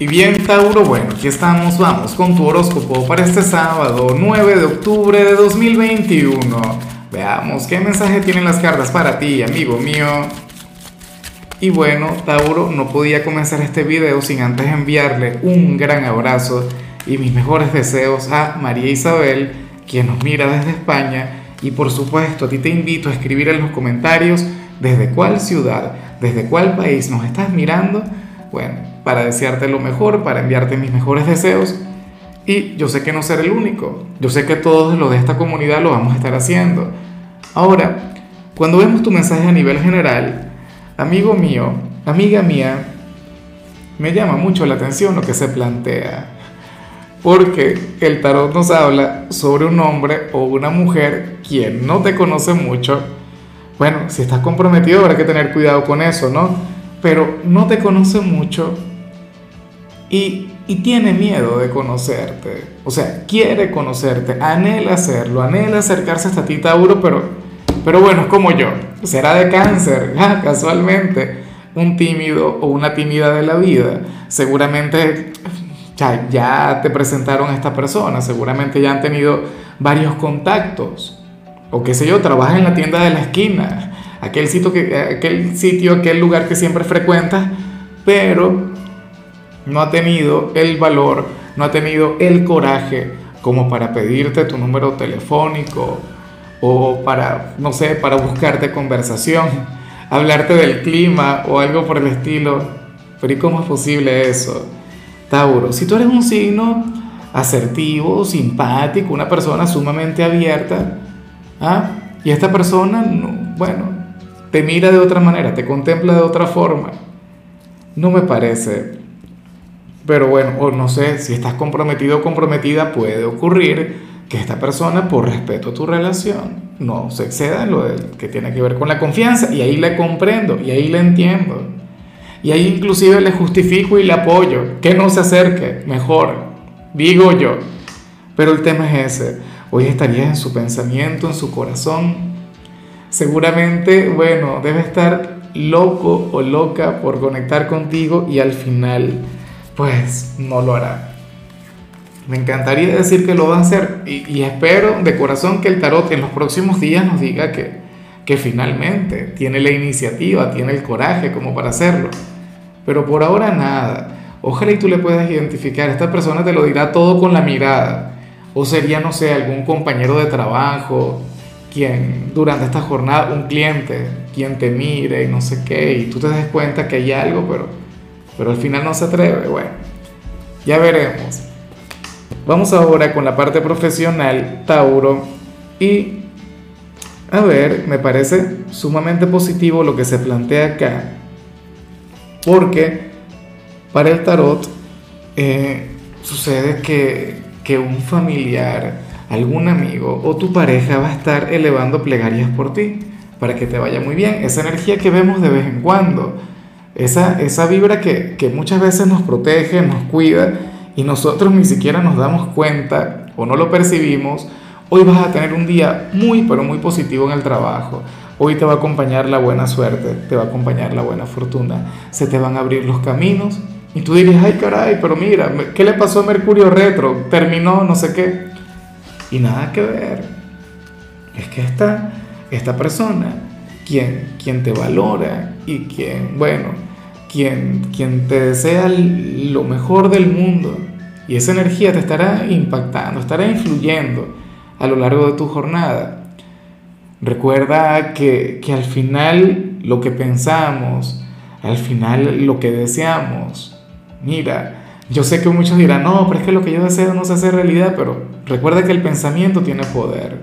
Y bien, Tauro, bueno, aquí estamos, vamos con tu horóscopo para este sábado, 9 de octubre de 2021. Veamos qué mensaje tienen las cartas para ti, amigo mío. Y bueno, Tauro, no podía comenzar este video sin antes enviarle un gran abrazo y mis mejores deseos a María Isabel, quien nos mira desde España. Y por supuesto, a ti te invito a escribir en los comentarios desde cuál ciudad, desde cuál país nos estás mirando. Bueno, para desearte lo mejor, para enviarte mis mejores deseos. Y yo sé que no seré el único, yo sé que todos los de esta comunidad lo vamos a estar haciendo. Ahora, cuando vemos tu mensaje a nivel general, amigo mío, amiga mía, me llama mucho la atención lo que se plantea. Porque el tarot nos habla sobre un hombre o una mujer quien no te conoce mucho. Bueno, si estás comprometido habrá que tener cuidado con eso, ¿no? Pero no te conoce mucho y, tiene miedo de conocerte. O sea, quiere conocerte, anhela hacerlo, anhela acercarse hasta ti, Tauro, pero, pero bueno, es como yo. Será de cáncer, casualmente, un tímido o una tímida de la vida. Seguramente ya, te presentaron a esta persona, seguramente ya han tenido varios contactos. O qué sé yo, trabaja en la tienda de la esquina, aquel sitio, que, aquel, sitio aquel lugar que siempre frecuentas, pero no ha tenido el valor, no ha tenido el coraje como para pedirte tu número telefónico o para, no sé, para buscarte conversación, hablarte del clima o algo por el estilo. Pero ¿y cómo es posible eso? Tauro, si tú eres un signo asertivo, simpático, una persona sumamente abierta, ¿ah? y esta persona, bueno, te mira de otra manera, te contempla de otra forma, no me parece pero bueno, o no sé, si estás comprometido o comprometida, puede ocurrir que esta persona, por respeto a tu relación, no se exceda en lo que tiene que ver con la confianza. Y ahí le comprendo, y ahí le entiendo. Y ahí inclusive le justifico y le apoyo. Que no se acerque, mejor, digo yo. Pero el tema es ese. Hoy estaría en su pensamiento, en su corazón. Seguramente, bueno, debe estar loco o loca por conectar contigo y al final pues no lo hará. Me encantaría decir que lo va a hacer y, espero de corazón que el tarot en los próximos días nos diga que, que finalmente tiene la iniciativa, tiene el coraje como para hacerlo. Pero por ahora nada. Ojalá y tú le puedas identificar. Esta persona te lo dirá todo con la mirada. O sería, no sé, algún compañero de trabajo, quien durante esta jornada, un cliente, quien te mire y no sé qué, y tú te des cuenta que hay algo, pero pero al final no se atreve. Bueno, ya veremos. Vamos ahora con la parte profesional, Tauro. Y, a ver, me parece sumamente positivo lo que se plantea acá. Porque para el tarot eh, sucede que, que un familiar, algún amigo o tu pareja va a estar elevando plegarias por ti para que te vaya muy bien. Esa energía que vemos de vez en cuando esa, esa vibra que, que muchas veces nos protege, nos cuida y nosotros ni siquiera nos damos cuenta o no lo percibimos, hoy vas a tener un día muy, pero muy positivo en el trabajo. Hoy te va a acompañar la buena suerte, te va a acompañar la buena fortuna, se te van a abrir los caminos y tú dirías, ay caray, pero mira, ¿qué le pasó a Mercurio Retro? Terminó, no sé qué. Y nada que ver. Es que esta, esta persona, quien, quien te valora y quien, bueno, quien, quien te desea lo mejor del mundo y esa energía te estará impactando, estará influyendo a lo largo de tu jornada. Recuerda que, que al final lo que pensamos, al final lo que deseamos, mira, yo sé que muchos dirán, no, pero es que lo que yo deseo no se hace realidad, pero recuerda que el pensamiento tiene poder.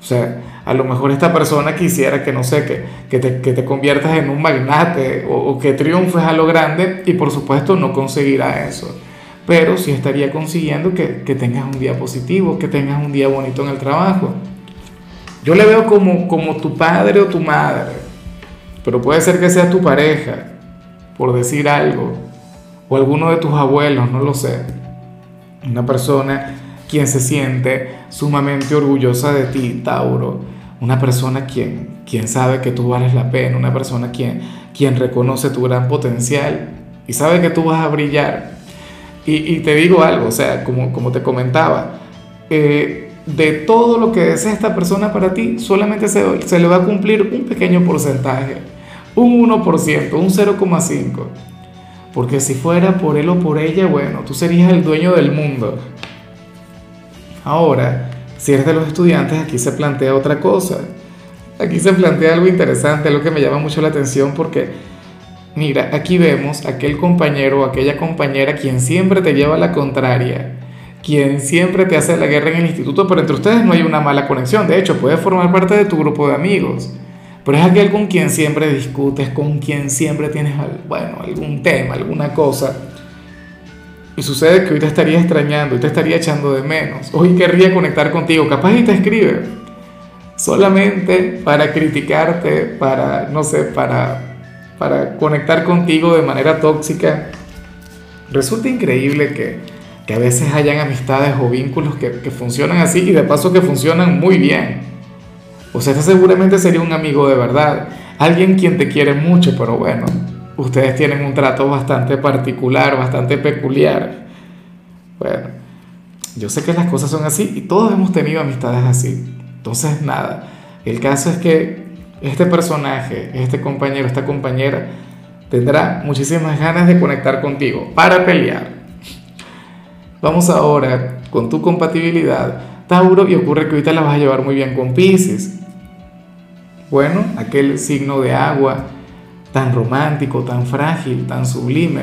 O sea, a lo mejor esta persona quisiera que, no sé, que, que, te, que te, conviertas en un magnate o, que triunfes a lo grande y por supuesto no conseguirá eso. Pero sí estaría consiguiendo que, que tengas un día positivo, que tengas un día bonito en el trabajo. Yo le veo como, como tu padre o tu madre, pero puede ser que sea tu pareja, por decir algo, o alguno de tus abuelos, no lo sé. Una persona quien se siente sumamente orgullosa de ti, Tauro. Una persona quien, quien sabe que tú vales la pena, una persona quien, quien reconoce tu gran potencial y y sabe que tú vas a brillar. Y, te digo algo, o sea, como, como te comentaba, eh, de todo lo que desea esta persona para ti, solamente se, se le va a cumplir un pequeño porcentaje, un 1%, un 0,5%. Porque si fuera por él o por ella, bueno, tú serías el dueño del mundo. Ahora, si eres de los estudiantes, aquí se plantea otra cosa. Aquí se plantea algo interesante, algo que me llama mucho la atención porque, mira, aquí vemos aquel compañero o aquella compañera quien siempre te lleva la contraria, quien siempre te hace la guerra en el instituto, pero entre ustedes no hay una mala conexión. De hecho, puede formar parte de tu grupo de amigos. Pero es aquel con quien siempre discutes, con quien siempre tienes, bueno, algún tema, alguna cosa. Y sucede que hoy te estaría extrañando, hoy te estaría echando de menos, hoy querría conectar contigo, capaz y te escribe, solamente para criticarte, para, no sé, para, para conectar contigo de manera tóxica. Resulta increíble que, que a veces hayan amistades o vínculos que, que funcionan así y de paso que funcionan muy bien. O sea, este seguramente sería un amigo de verdad, alguien quien te quiere mucho, pero bueno, ustedes tienen un trato bastante particular, bastante peculiar. Bueno, yo sé que las cosas son así y todos hemos tenido amistades así. Entonces, nada, el caso es que este personaje, este compañero, esta compañera, tendrá muchísimas ganas de conectar contigo para pelear. Vamos ahora con tu compatibilidad, Tauro, y ocurre que ahorita la vas a llevar muy bien con Pisces. Bueno, aquel signo de agua tan romántico, tan frágil, tan sublime.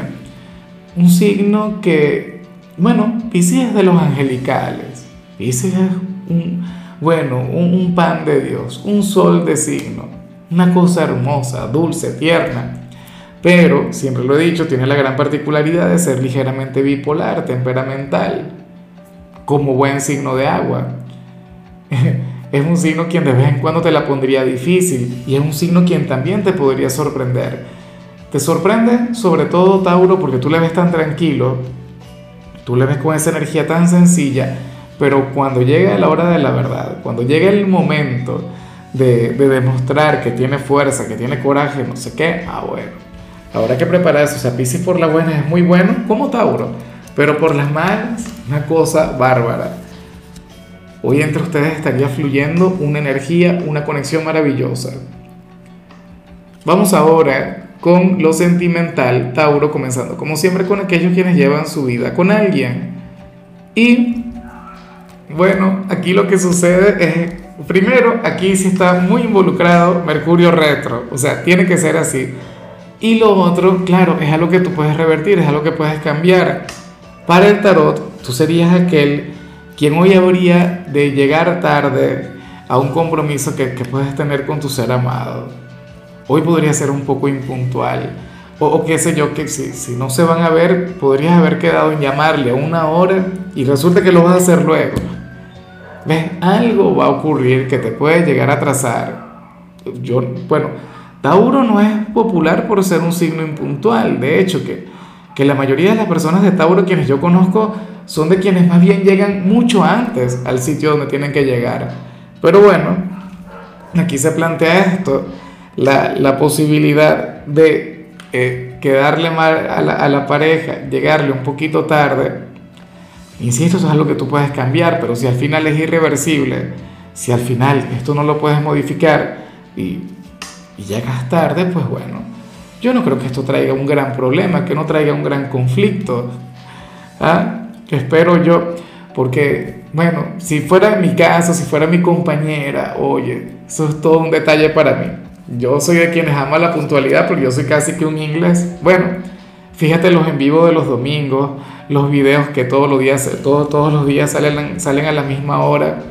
Un signo que, bueno, Pisces es de los angelicales. Pisces es un, bueno, un, pan de Dios, un sol de signo, una cosa hermosa, dulce, tierna. Pero, siempre lo he dicho, tiene la gran particularidad de ser ligeramente bipolar, temperamental, como buen signo de agua. es un signo quien de vez en cuando te la pondría difícil y es un signo quien también te podría sorprender. Te sorprende sobre todo Tauro porque tú le ves tan tranquilo, tú le ves con esa energía tan sencilla, pero cuando llega la hora de la verdad, cuando llega el momento de, demostrar que tiene fuerza, que tiene coraje, no sé qué, ah bueno, habrá que preparar eso. O sea, Pisces por la buena es muy bueno como Tauro, pero por las malas, una cosa bárbara. Hoy entre ustedes estaría fluyendo una energía, una conexión maravillosa. Vamos ahora con lo sentimental, Tauro, comenzando como siempre con aquellos quienes llevan su vida con alguien. Y bueno, aquí lo que sucede es, primero, aquí sí está muy involucrado Mercurio retro, o sea, tiene que ser así. Y lo otro, claro, es algo que tú puedes revertir, es algo que puedes cambiar. Para el tarot, tú serías aquel quien hoy habría de llegar tarde a un compromiso que, puedes tener con tu ser amado. Hoy podría ser un poco impuntual. O, qué sé yo, que si, si no se van a ver, podrías haber quedado en llamarle a una hora y resulta que lo vas a hacer luego. ¿Ves? Algo va a ocurrir que te puede llegar a atrasar. Yo, bueno, Tauro no es popular por ser un signo impuntual. De hecho, que, que la mayoría de las personas de Tauro, quienes yo conozco, son de quienes más bien llegan mucho antes al sitio donde tienen que llegar. Pero bueno, aquí se plantea esto, la, la posibilidad de eh, quedarle mal a la, a la, pareja, llegarle un poquito tarde. Insisto, eso es algo que tú puedes cambiar, pero si al final es irreversible, si al final esto no lo puedes modificar y, y llegas tarde, pues bueno, yo no creo que esto traiga un gran problema, que no traiga un gran conflicto. ¿Ah? espero yo, porque, bueno, si fuera mi caso, si fuera mi compañera, oye, eso es todo un detalle para mí. Yo soy de quienes ama la puntualidad, porque yo soy casi que un inglés. Bueno, fíjate los en vivo de los domingos, los videos que todos los días, todos, todos los días salen, salen a la misma hora.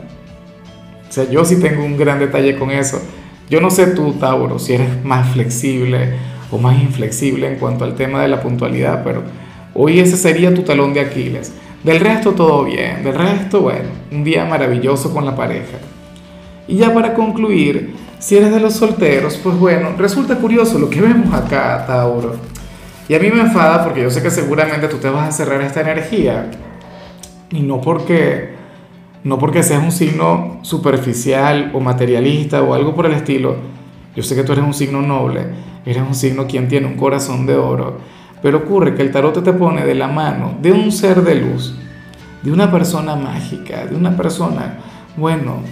O sea, yo sí tengo un gran detalle con eso. Yo no sé tú, Tauro, si eres más flexible o más inflexible en cuanto al tema de la puntualidad, pero hoy ese sería tu talón de Aquiles. Del resto todo bien, del resto, bueno, un día maravilloso con la pareja. Y ya para concluir, si eres de los solteros, pues bueno, resulta curioso lo que vemos acá, Tauro. Y a mí me enfada porque yo sé que seguramente tú te vas a cerrar esta energía. Y no porque, no porque seas un signo superficial o materialista o algo por el estilo. Yo sé que tú eres un signo noble, eres un signo quien tiene un corazón de oro Pero ocurre que el tarot te pone de la mano de un ser de luz, de una persona mágica, de una persona, bueno,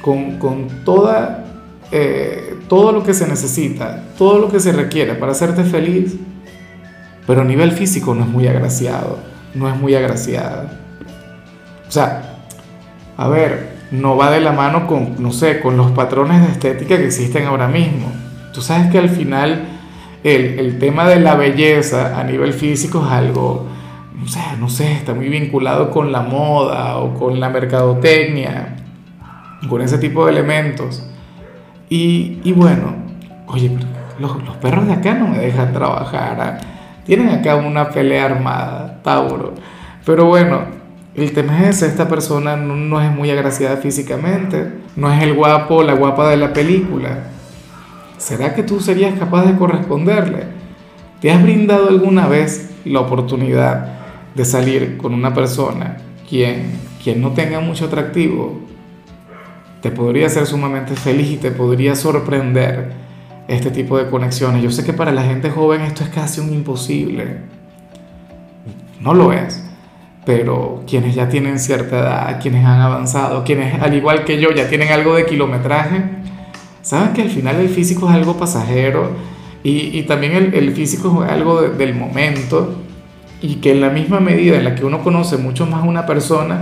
con, con toda, eh, todo lo que se necesita, todo lo que se requiere para hacerte feliz, pero a nivel físico no es muy agraciado, no es muy agraciada. O sea, a ver, no va de la mano con, no sé, con los patrones de estética que existen ahora mismo. Tú sabes que al final el, el tema de la belleza a nivel físico es algo, no sé, está muy vinculado con la moda o con la mercadotecnia, con ese tipo de elementos. Y, y bueno, oye, los, los, perros de acá no me dejan trabajar. ¿ah? Tienen acá una pelea armada, Tauro. Pero bueno, el tema es esta persona no, no, es muy agraciada físicamente, no es el guapo la guapa de la película. ¿Será que tú serías capaz de corresponderle? ¿Te has brindado alguna vez la oportunidad de salir con una persona quien, quien no tenga mucho atractivo? Te podría ser sumamente feliz y te podría sorprender este tipo de conexiones. Yo sé que para la gente joven esto es casi un imposible. No lo es pero quienes ya tienen cierta edad, quienes han avanzado, quienes al igual que yo ya tienen algo de kilometraje, saben que al final el físico es algo pasajero y, y también el, el, físico es algo de, del momento y que en la misma medida en la que uno conoce mucho más a una persona,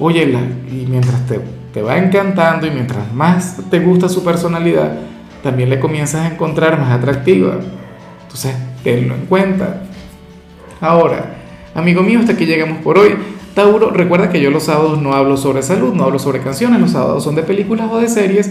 oye, y mientras te, te va encantando y mientras más te gusta su personalidad, también le comienzas a encontrar más atractiva. Entonces, tenlo en cuenta. Ahora, Amigo mío, hasta aquí llegamos por hoy. Tauro, recuerda que yo los sábados no hablo sobre salud, no hablo sobre canciones, los sábados son de películas o de series.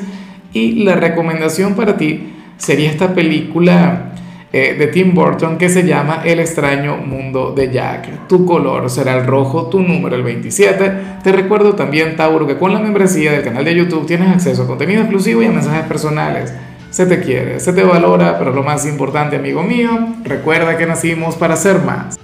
Y la recomendación para ti sería esta película eh, de Tim Burton que se llama El extraño mundo de Jack. Tu color será el rojo, tu número el 27. Te recuerdo también, Tauro, que con la membresía del canal de YouTube tienes acceso a contenido exclusivo y a mensajes personales. Se te quiere, se te valora, pero lo más importante, amigo mío, recuerda que nacimos para ser más.